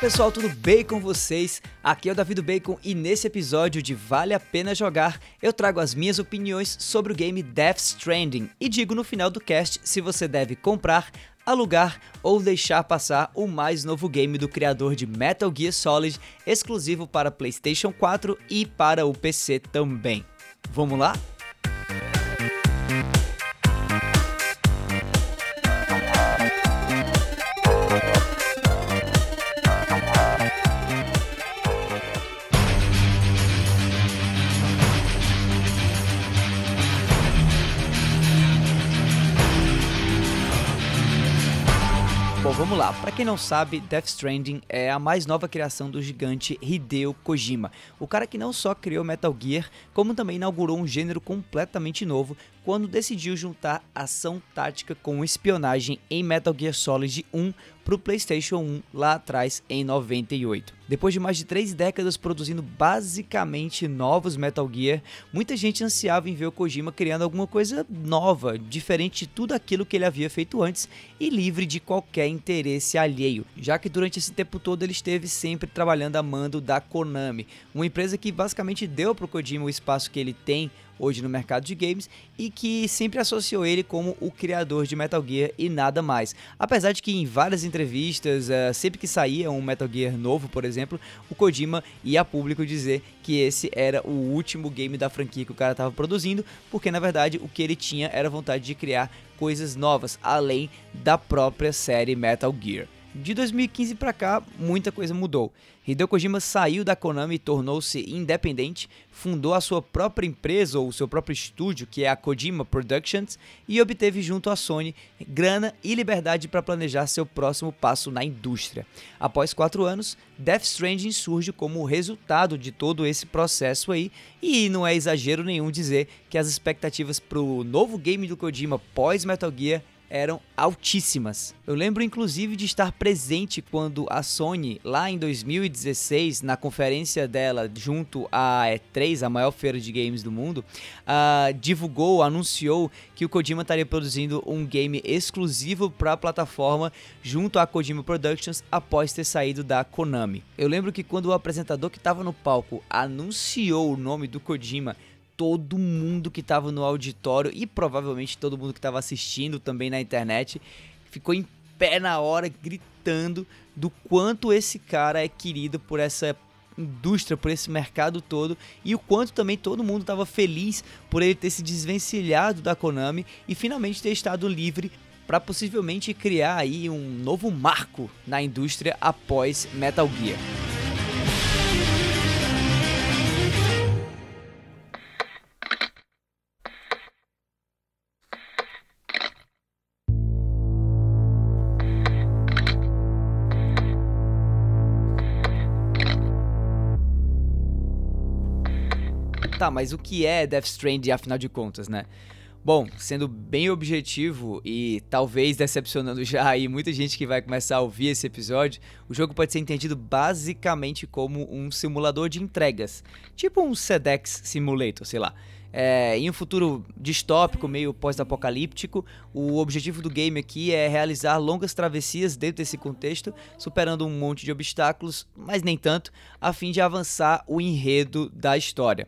Pessoal, tudo bem com vocês? Aqui é o Davi do Bacon e nesse episódio de Vale a Pena Jogar eu trago as minhas opiniões sobre o game Death Stranding e digo no final do cast se você deve comprar, alugar ou deixar passar o mais novo game do criador de Metal Gear Solid, exclusivo para PlayStation 4 e para o PC também. Vamos lá? Vamos lá. Para quem não sabe, Death Stranding é a mais nova criação do gigante Hideo Kojima, o cara que não só criou Metal Gear, como também inaugurou um gênero completamente novo quando decidiu juntar ação tática com espionagem em Metal Gear Solid 1 para o PlayStation 1 lá atrás em 98. Depois de mais de três décadas produzindo basicamente novos Metal Gear, muita gente ansiava em ver o Kojima criando alguma coisa nova, diferente de tudo aquilo que ele havia feito antes e livre de qualquer interesse alheio, já que durante esse tempo todo ele esteve sempre trabalhando a mando da Konami, uma empresa que basicamente deu para o Kojima o espaço que ele tem hoje no mercado de games e que sempre associou ele como o criador de Metal Gear e nada mais. Apesar de que em várias entrevistas, uh, sempre que saía um Metal Gear novo, por exemplo, o Kojima ia a público dizer que esse era o último game da franquia que o cara estava produzindo, porque na verdade o que ele tinha era vontade de criar coisas novas, além da própria série Metal Gear. De 2015 para cá, muita coisa mudou. Hideo Kojima saiu da Konami e tornou-se independente, fundou a sua própria empresa ou seu próprio estúdio, que é a Kojima Productions, e obteve junto à Sony grana e liberdade para planejar seu próximo passo na indústria. Após quatro anos, Death Stranding surge como resultado de todo esse processo aí, e não é exagero nenhum dizer que as expectativas para o novo game do Kojima pós Metal Gear eram altíssimas. Eu lembro inclusive de estar presente quando a Sony, lá em 2016, na conferência dela junto à E3, a maior feira de games do mundo, uh, divulgou, anunciou que o Kojima estaria produzindo um game exclusivo para a plataforma junto à Kojima Productions após ter saído da Konami. Eu lembro que quando o apresentador que estava no palco anunciou o nome do Kojima todo mundo que estava no auditório e provavelmente todo mundo que estava assistindo também na internet ficou em pé na hora gritando do quanto esse cara é querido por essa indústria, por esse mercado todo e o quanto também todo mundo estava feliz por ele ter se desvencilhado da Konami e finalmente ter estado livre para possivelmente criar aí um novo marco na indústria após Metal Gear. Tá, mas o que é Death Stranding afinal de contas, né? Bom, sendo bem objetivo e talvez decepcionando já aí muita gente que vai começar a ouvir esse episódio, o jogo pode ser entendido basicamente como um simulador de entregas, tipo um SEDEX Simulator, sei lá. É, em um futuro distópico, meio pós-apocalíptico, o objetivo do game aqui é realizar longas travessias dentro desse contexto, superando um monte de obstáculos, mas nem tanto, a fim de avançar o enredo da história.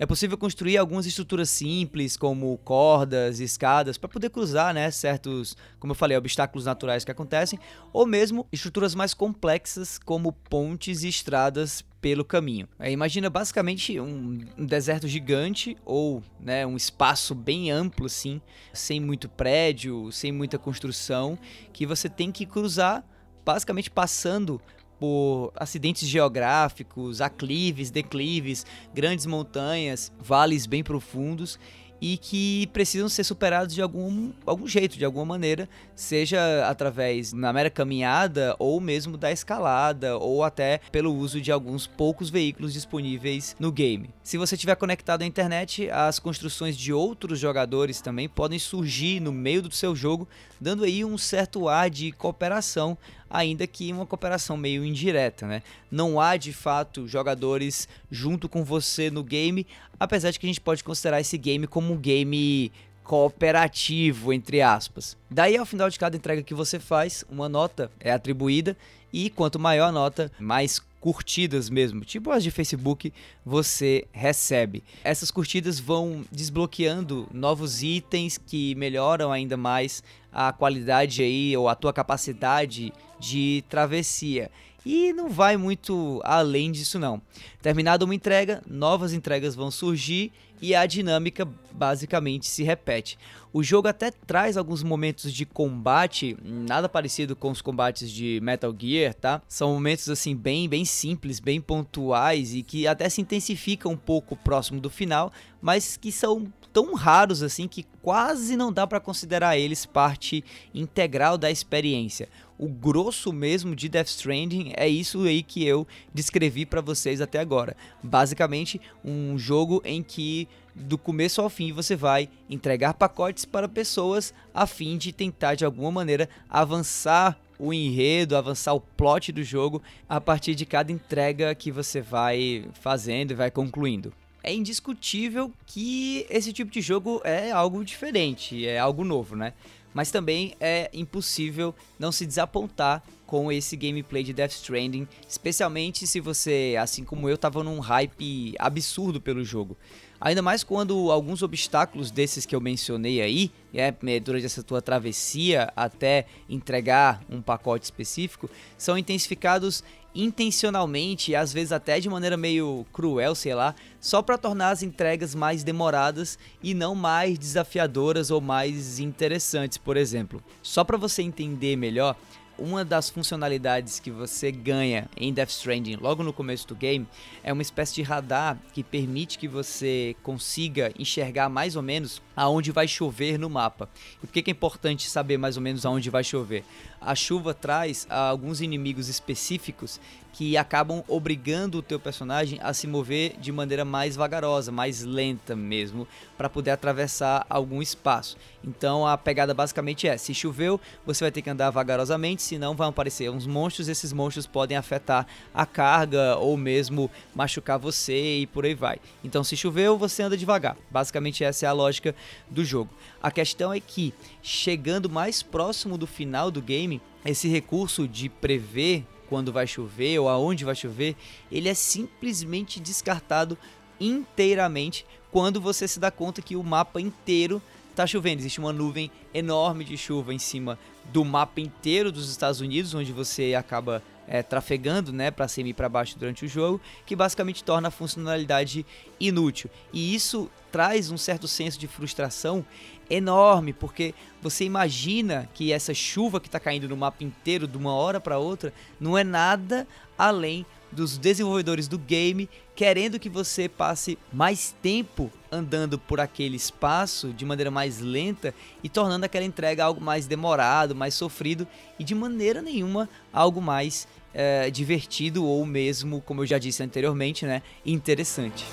É possível construir algumas estruturas simples, como cordas, escadas, para poder cruzar, né, certos, como eu falei, obstáculos naturais que acontecem, ou mesmo estruturas mais complexas, como pontes e estradas pelo caminho. É, imagina basicamente um, um, deserto gigante ou né, um espaço bem amplo, assim, sem muito prédio, sem muita construção, que você tem que cruzar, basicamente passando por acidentes geográficos, aclives, declives, grandes montanhas, vales bem profundos e que precisam ser superados de algum, algum jeito, de alguma maneira, seja através na mera caminhada ou mesmo da escalada ou até pelo uso de alguns poucos veículos disponíveis no game. Se você estiver conectado à internet, as construções de outros jogadores também podem surgir no meio do seu jogo, dando aí um certo ar de cooperação ainda que uma cooperação meio indireta, né? Não há de fato jogadores junto com você no game, apesar de que a gente pode considerar esse game como um game cooperativo, entre aspas. Daí, ao final de cada entrega que você faz, uma nota é atribuída e quanto maior a nota, mais curtidas mesmo, tipo as de Facebook, você recebe. Essas curtidas vão desbloqueando novos itens que melhoram ainda mais a qualidade aí ou a tua capacidade de travessia. E não vai muito além disso não. Terminada uma entrega, novas entregas vão surgir e a dinâmica basicamente se repete. O jogo até traz alguns momentos de combate, nada parecido com os combates de Metal Gear, tá? São momentos assim bem, bem simples, bem pontuais e que até se intensificam um pouco próximo do final, mas que são tão raros assim que quase não dá para considerar eles parte integral da experiência. O grosso mesmo de Death Stranding é isso aí que eu descrevi para vocês até agora. Basicamente, um jogo em que do começo ao fim você vai entregar pacotes para pessoas a fim de tentar de alguma maneira avançar o enredo, avançar o plot do jogo a partir de cada entrega que você vai fazendo e vai concluindo. É indiscutível que esse tipo de jogo é algo diferente, é algo novo, né? Mas também é impossível não se desapontar com esse gameplay de Death Stranding, especialmente se você, assim como eu, estava num hype absurdo pelo jogo. Ainda mais quando alguns obstáculos desses que eu mencionei aí, é, durante essa tua travessia até entregar um pacote específico, são intensificados intencionalmente às vezes até de maneira meio cruel, sei lá, só para tornar as entregas mais demoradas e não mais desafiadoras ou mais interessantes, por exemplo. Só para você entender melhor, uma das funcionalidades que você ganha em Death Stranding logo no começo do game é uma espécie de radar que permite que você consiga enxergar mais ou menos aonde vai chover no mapa. E por que é importante saber mais ou menos aonde vai chover? A chuva traz alguns inimigos específicos que acabam obrigando o teu personagem a se mover de maneira mais vagarosa, mais lenta mesmo, para poder atravessar algum espaço. Então a pegada basicamente é: se choveu, você vai ter que andar vagarosamente, senão vão aparecer uns monstros, esses monstros podem afetar a carga ou mesmo machucar você e por aí vai. Então se choveu, você anda devagar. Basicamente essa é a lógica do jogo. A questão é que chegando mais próximo do final do game, esse recurso de prever quando vai chover ou aonde vai chover, ele é simplesmente descartado inteiramente quando você se dá conta que o mapa inteiro está chovendo. Existe uma nuvem enorme de chuva em cima do mapa inteiro dos Estados Unidos, onde você acaba é, trafegando né, para cima e para baixo durante o jogo, que basicamente torna a funcionalidade inútil. E isso traz um certo senso de frustração enorme, porque você imagina que essa chuva que está caindo no mapa inteiro de uma hora para outra não é nada além dos desenvolvedores do game querendo que você passe mais tempo andando por aquele espaço de maneira mais lenta e tornando aquela entrega algo mais demorado, mais sofrido e de maneira nenhuma algo mais é, divertido ou mesmo, como eu já disse anteriormente, né, interessante.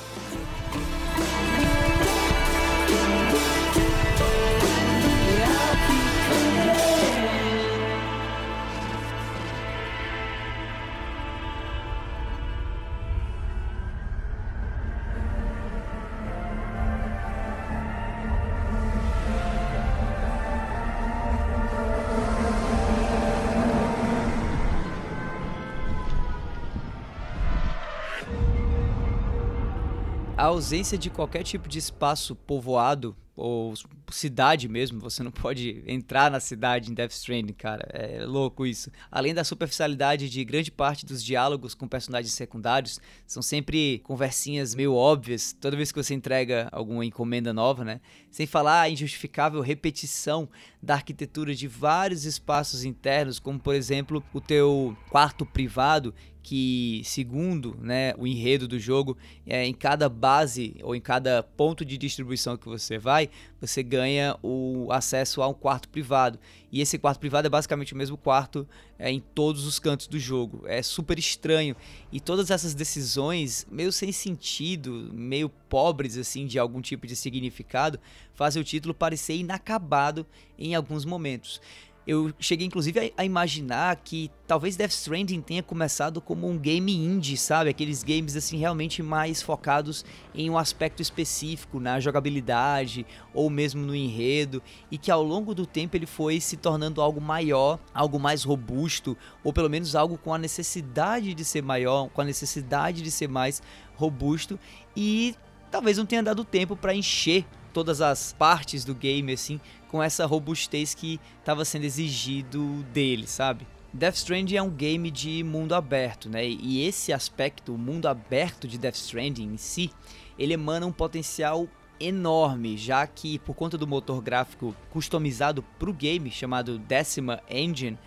A ausência de qualquer tipo de espaço povoado ou cidade mesmo, você não pode entrar na cidade em Death Stranding, cara. É louco isso. Além da superficialidade de grande parte dos diálogos com personagens secundários, são sempre conversinhas meio óbvias toda vez que você entrega alguma encomenda nova, né? Sem falar a injustificável repetição da arquitetura de vários espaços internos, como por exemplo, o teu quarto privado que, segundo né, o enredo do jogo, é, em cada base ou em cada ponto de distribuição que você vai, você ganha o acesso a um quarto privado. E esse quarto privado é basicamente o mesmo quarto é, em todos os cantos do jogo. É super estranho. E todas essas decisões, meio sem sentido, meio pobres assim de algum tipo de significado, fazem o título parecer inacabado em alguns momentos. Eu cheguei inclusive a, a, imaginar que talvez Death Stranding tenha começado como um game indie, sabe? Aqueles games assim realmente mais focados em um aspecto específico, na jogabilidade ou mesmo no enredo, e que ao longo do tempo ele foi se tornando algo maior, algo mais robusto, ou pelo menos algo com a necessidade de ser maior, com a necessidade de ser mais robusto e talvez não tenha dado tempo para encher todas as partes do game assim com essa robustez que estava sendo exigido dele, sabe? Death Stranding é um game de mundo aberto, né? E esse aspecto, o mundo aberto de Death Stranding em si, ele emana um potencial enorme, já que por conta do motor gráfico customizado para o game, chamado Decima Engine,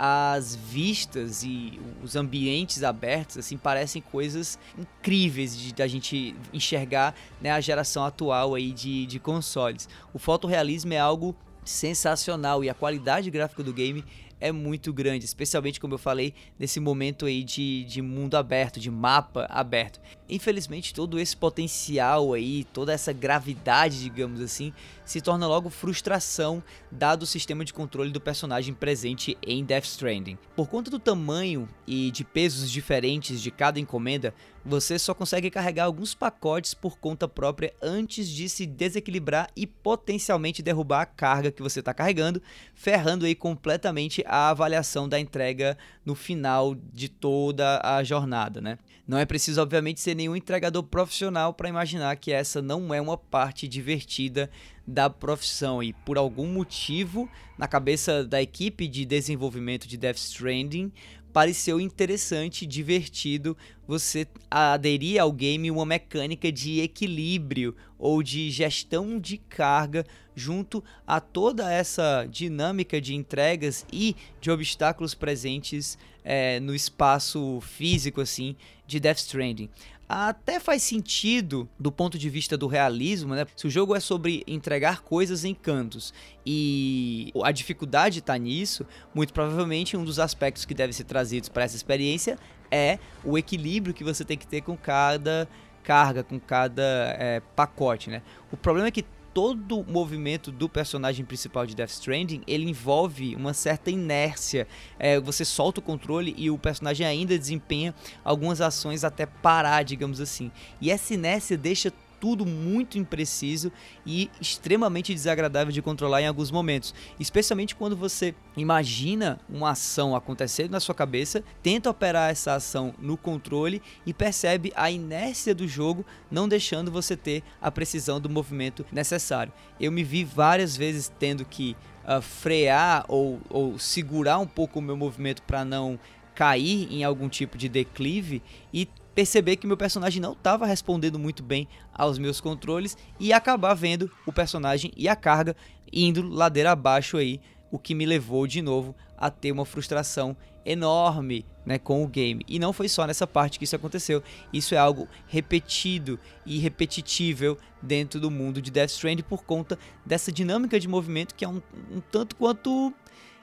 as vistas e os ambientes abertos assim parecem coisas incríveis de da gente enxergar né, a geração atual aí de, de consoles. O fotorrealismo é algo sensacional e a qualidade gráfica do game é muito grande, especialmente como eu falei, nesse momento aí de, de mundo aberto, de mapa aberto. Infelizmente, todo esse potencial aí, toda essa gravidade, digamos assim, se torna logo frustração, dado o sistema de controle do personagem presente em Death Stranding. Por conta do tamanho e de pesos diferentes de cada encomenda, você só consegue carregar alguns pacotes por conta própria antes de se desequilibrar e potencialmente derrubar a carga que você está carregando, ferrando aí completamente a avaliação da entrega no final de toda a jornada, né? Não é preciso, obviamente, ser nenhum entregador profissional para imaginar que essa não é uma parte divertida da profissão e por algum motivo na cabeça da equipe de desenvolvimento de Death Stranding pareceu interessante, divertido você aderir ao game uma mecânica de equilíbrio ou de gestão de carga junto a toda essa dinâmica de entregas e de obstáculos presentes é, no espaço físico assim de Death Stranding até faz sentido do ponto de vista do realismo, né? Se o jogo é sobre entregar coisas em cantos e a dificuldade está nisso, muito provavelmente um dos aspectos que deve ser trazidos para essa experiência é o equilíbrio que você tem que ter com cada carga, com cada é, pacote, né? O problema é que todo o movimento do personagem principal de Death Stranding ele envolve uma certa inércia. É, você solta o controle e o personagem ainda desempenha algumas ações até parar, digamos assim. E essa inércia deixa tudo muito impreciso e extremamente desagradável de controlar em alguns momentos, especialmente quando você imagina uma ação acontecendo na sua cabeça, tenta operar essa ação no controle e percebe a inércia do jogo não deixando você ter a precisão do movimento necessário. Eu me vi várias vezes tendo que uh, frear ou, ou segurar um pouco o meu movimento para não cair em algum tipo de declive e perceber que meu personagem não estava respondendo muito bem aos meus controles e acabar vendo o personagem e a carga indo ladeira abaixo aí, o que me levou de novo a ter uma frustração enorme né, com o game. E não foi só nessa parte que isso aconteceu, isso é algo repetido e repetitível dentro do mundo de Death Stranding por conta dessa dinâmica de movimento que é um, um tanto quanto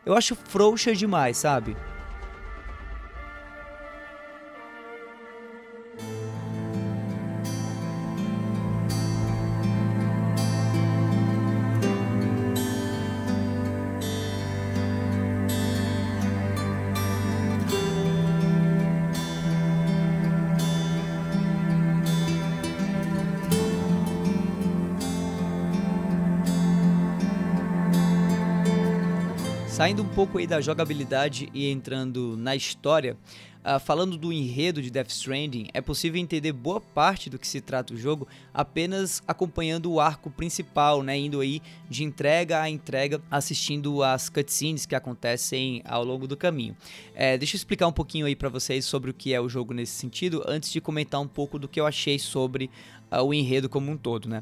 eu acho frouxa demais, sabe? Saindo um pouco aí da jogabilidade e entrando na história, uh, falando do enredo de Death Stranding, é possível entender boa parte do que se trata o jogo apenas acompanhando o arco principal, né, indo aí de entrega a entrega, assistindo as cutscenes que acontecem ao longo do caminho. É, deixa eu explicar um pouquinho aí para vocês sobre o que é o jogo nesse sentido, antes de comentar um pouco do que eu achei sobre uh, o enredo como um todo, né?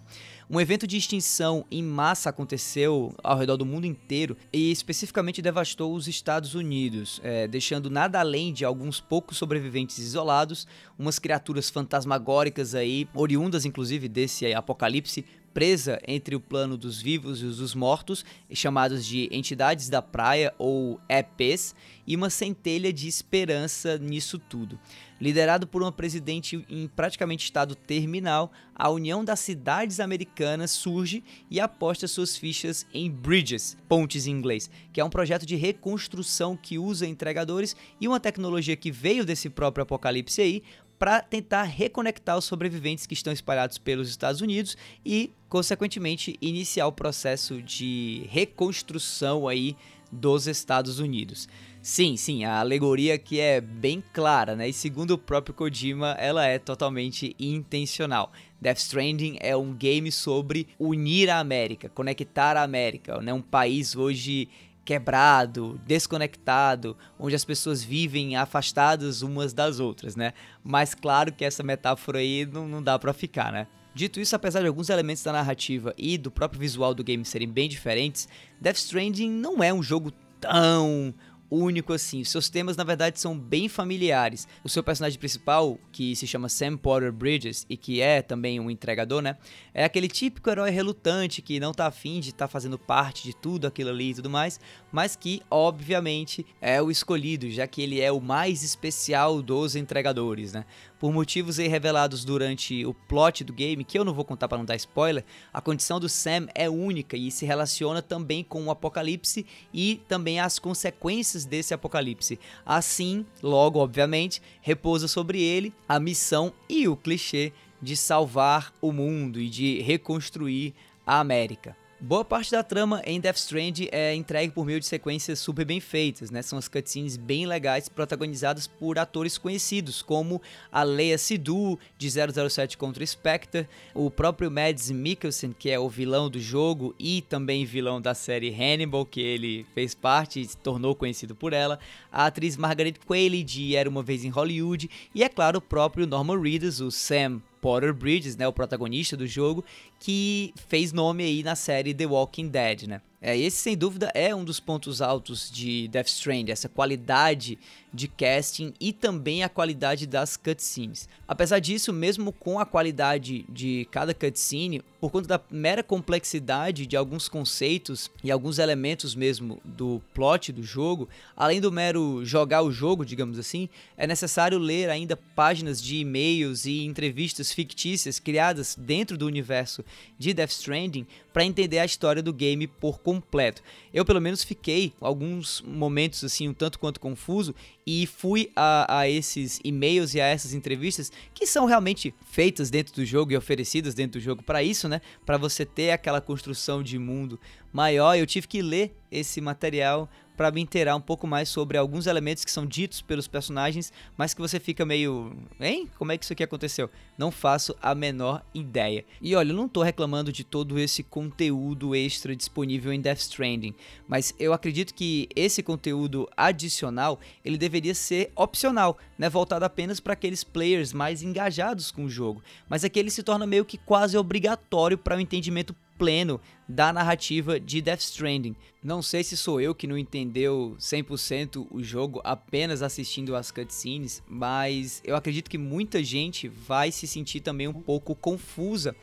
Um evento de extinção em massa aconteceu ao redor do mundo inteiro e especificamente devastou os Estados Unidos, é, deixando nada além de alguns poucos sobreviventes isolados, umas criaturas fantasmagóricas aí, oriundas inclusive desse apocalipse, presa entre o plano dos vivos e os dos mortos, chamados de entidades da praia ou EPs, e uma centelha de esperança nisso tudo. Liderado por uma presidente em praticamente estado terminal, a União das Cidades Americanas surge e aposta suas fichas em Bridges, pontes em inglês, que é um projeto de reconstrução que usa entregadores e uma tecnologia que veio desse próprio apocalipse aí para tentar reconectar os sobreviventes que estão espalhados pelos Estados Unidos e, consequentemente, iniciar o processo de reconstrução aí dos Estados Unidos. Sim, sim, a alegoria aqui é bem clara, né? E segundo o próprio Kojima, ela é totalmente intencional. Death Stranding é um game sobre unir a América, conectar a América, né? Um país hoje quebrado, desconectado, onde as pessoas vivem afastadas umas das outras, né? Mas claro que essa metáfora aí não, não dá para ficar, né? Dito isso, apesar de alguns elementos da narrativa e do próprio visual do game serem bem diferentes, Death Stranding não é um jogo tão único assim. Seus temas, na verdade, são bem familiares. O seu personagem principal, que se chama Sam Porter Bridges e que é também um entregador, né? É aquele típico herói relutante que não tá afim de estar tá fazendo parte de tudo aquilo ali e tudo mais, mas que, obviamente, é o escolhido, já que ele é o mais especial dos entregadores, né? Por motivos aí revelados durante o plot do game, que eu não vou contar para não dar spoiler, a condição do Sam é única e se relaciona também com o apocalipse e também as consequências desse apocalipse. Assim, logo, obviamente, repousa sobre ele a missão e o clichê de salvar o mundo e de reconstruir a América. Boa parte da trama em Death Strand é entregue por meio de sequências super bem feitas, né? São as cutscenes bem legais protagonizadas por atores conhecidos, como a Leia Sidhu de 007 contra Spectre, o próprio Mads Mikkelsen, que é o vilão do jogo e também vilão da série Hannibal, que ele fez parte e se tornou conhecido por ela, a atriz Margaret Qualley de Era Uma Vez em Hollywood e, é claro, o próprio Norman Reedus, o Sam Potter Bridges, né, o protagonista do jogo, que fez nome aí na série The Walking Dead, né? É, esse sem dúvida é um dos pontos altos de Death Stranding, essa qualidade de casting e também a qualidade das cutscenes. Apesar disso, mesmo com a qualidade de cada cutscene, por conta da mera complexidade de alguns conceitos e alguns elementos mesmo do plot do jogo, além do mero jogar o jogo, digamos assim, é necessário ler ainda páginas de e-mails e entrevistas fictícias criadas dentro do universo de Death Stranding para entender a história do game por completo. Eu pelo menos fiquei alguns momentos assim um tanto quanto confuso e fui a, a esses e-mails e a essas entrevistas que são realmente feitas dentro do jogo e oferecidas dentro do jogo para isso, né? Para você ter aquela construção de mundo maior. Eu tive que ler esse material para me inteirar um pouco mais sobre alguns elementos que são ditos pelos personagens, mas que você fica meio, hein? Como é que isso aqui aconteceu? Não faço a menor ideia. E olha, eu não tô reclamando de todo esse conteúdo extra disponível em Death Stranding, mas eu acredito que esse conteúdo adicional, ele deveria ser opcional, né, voltado apenas para aqueles players mais engajados com o jogo. Mas aqui ele se torna meio que quase obrigatório para o entendimento pleno da narrativa de Death Stranding. Não sei se sou eu que não entendeu 100% o jogo apenas assistindo as cutscenes, mas eu acredito que muita gente vai se sentir também um pouco confusa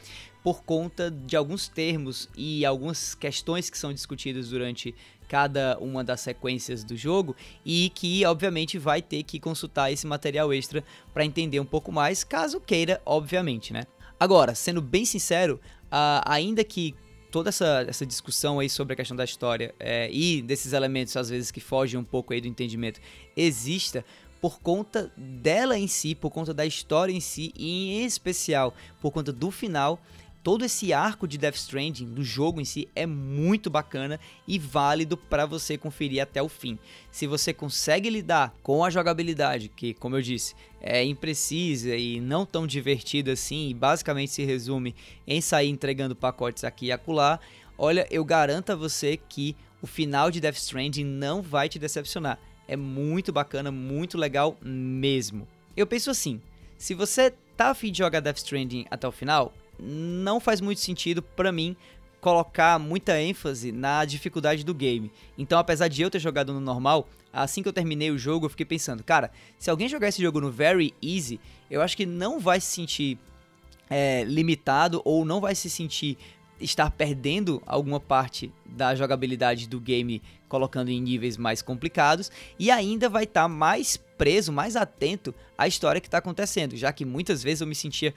por conta de alguns termos e algumas questões que são discutidas durante cada uma das sequências do jogo e que obviamente vai ter que consultar esse material extra para entender um pouco mais, caso queira, obviamente, né? Agora, sendo bem sincero, uh, ainda que toda essa, essa discussão aí sobre a questão da história é, e desses elementos, às vezes, que fogem um pouco aí do entendimento, exista por conta dela em si, por conta da história em si, e em especial por conta do final todo esse arco de Death Stranding do jogo em si é muito bacana e válido para você conferir até o fim. Se você consegue lidar com a jogabilidade, que, como eu disse, é imprecisa e não tão divertida assim, e basicamente se resume em sair entregando pacotes aqui e acolá, olha, eu garanto a você que o final de Death Stranding não vai te decepcionar. É muito bacana, muito legal mesmo. Eu penso assim, se você tá afim de jogar Death Stranding até o final, não faz muito sentido para mim colocar muita ênfase na dificuldade do game. Então, apesar de eu ter jogado no normal, assim que eu terminei o jogo, eu fiquei pensando, cara, se alguém jogar esse jogo no very easy, eu acho que não vai se sentir é, limitado ou não vai se sentir estar perdendo alguma parte da jogabilidade do game colocando em níveis mais complicados e ainda vai estar tá mais preso, mais atento à história que está acontecendo, já que muitas vezes eu me sentia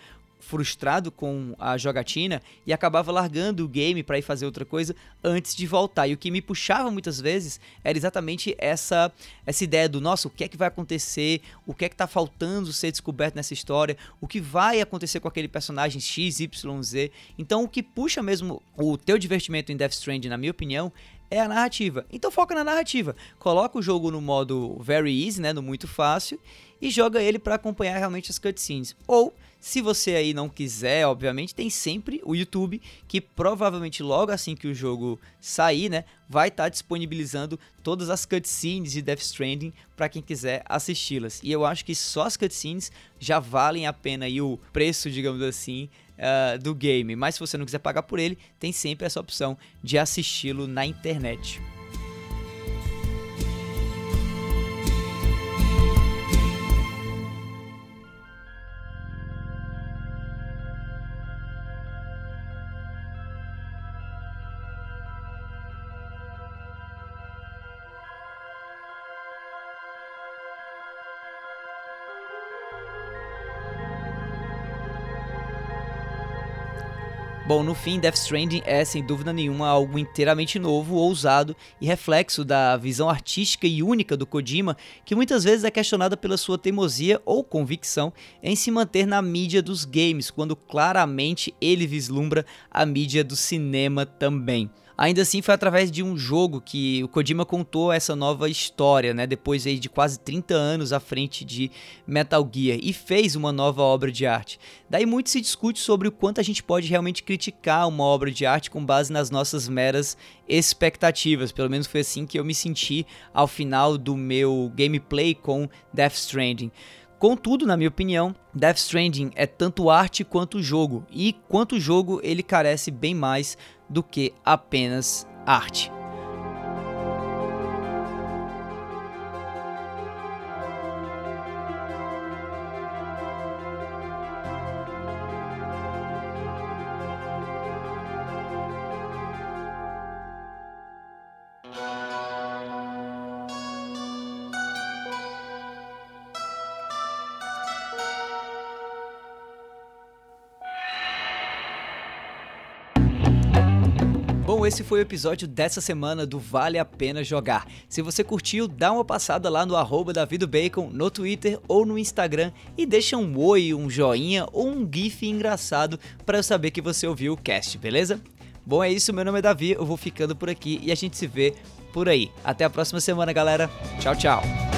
frustrado com a jogatina e acabava largando o game para ir fazer outra coisa antes de voltar. E o que me puxava muitas vezes era exatamente essa essa ideia do nossa, o que é que vai acontecer, o que é que tá faltando ser descoberto nessa história, o que vai acontecer com aquele personagem X, Y, Z. Então o que puxa mesmo o teu divertimento em Death Stranding, na minha opinião, é a narrativa. Então foca na narrativa. Coloca o jogo no modo very easy, né, no muito fácil e joga ele para acompanhar realmente as cutscenes. Ou se você aí não quiser, obviamente, tem sempre o YouTube, que provavelmente logo assim que o jogo sair, né, vai estar tá disponibilizando todas as cutscenes de Death Stranding para quem quiser assisti-las. E eu acho que só as cutscenes já valem a pena aí o preço, digamos assim, uh, do game. Mas se você não quiser pagar por ele, tem sempre essa opção de assisti-lo na internet. Bom, no fim, Death Stranding é sem dúvida nenhuma algo inteiramente novo, ousado e reflexo da visão artística e única do Kojima, que muitas vezes é questionada pela sua teimosia ou convicção em se manter na mídia dos games, quando claramente ele vislumbra a mídia do cinema também. Ainda assim, foi através de um jogo que o Kojima contou essa nova história, né? Depois aí de quase 30 anos à frente de Metal Gear e fez uma nova obra de arte. Daí muito se discute sobre o quanto a gente pode realmente criticar uma obra de arte com base nas nossas meras expectativas. Pelo menos foi assim que eu me senti ao final do meu gameplay com Death Stranding. Contudo, na minha opinião, Death Stranding é tanto arte quanto jogo, e quanto jogo ele carece bem mais do que apenas arte. Bom, esse foi o episódio dessa semana do Vale a Pena Jogar. Se você curtiu, dá uma passada lá no arroba no Twitter ou no Instagram e deixa um oi, um joinha ou um gif engraçado para eu saber que você ouviu o cast, beleza? Bom, é isso, meu nome é Davi, eu vou ficando por aqui e a gente se vê por aí. Até a próxima semana, galera. Tchau, tchau.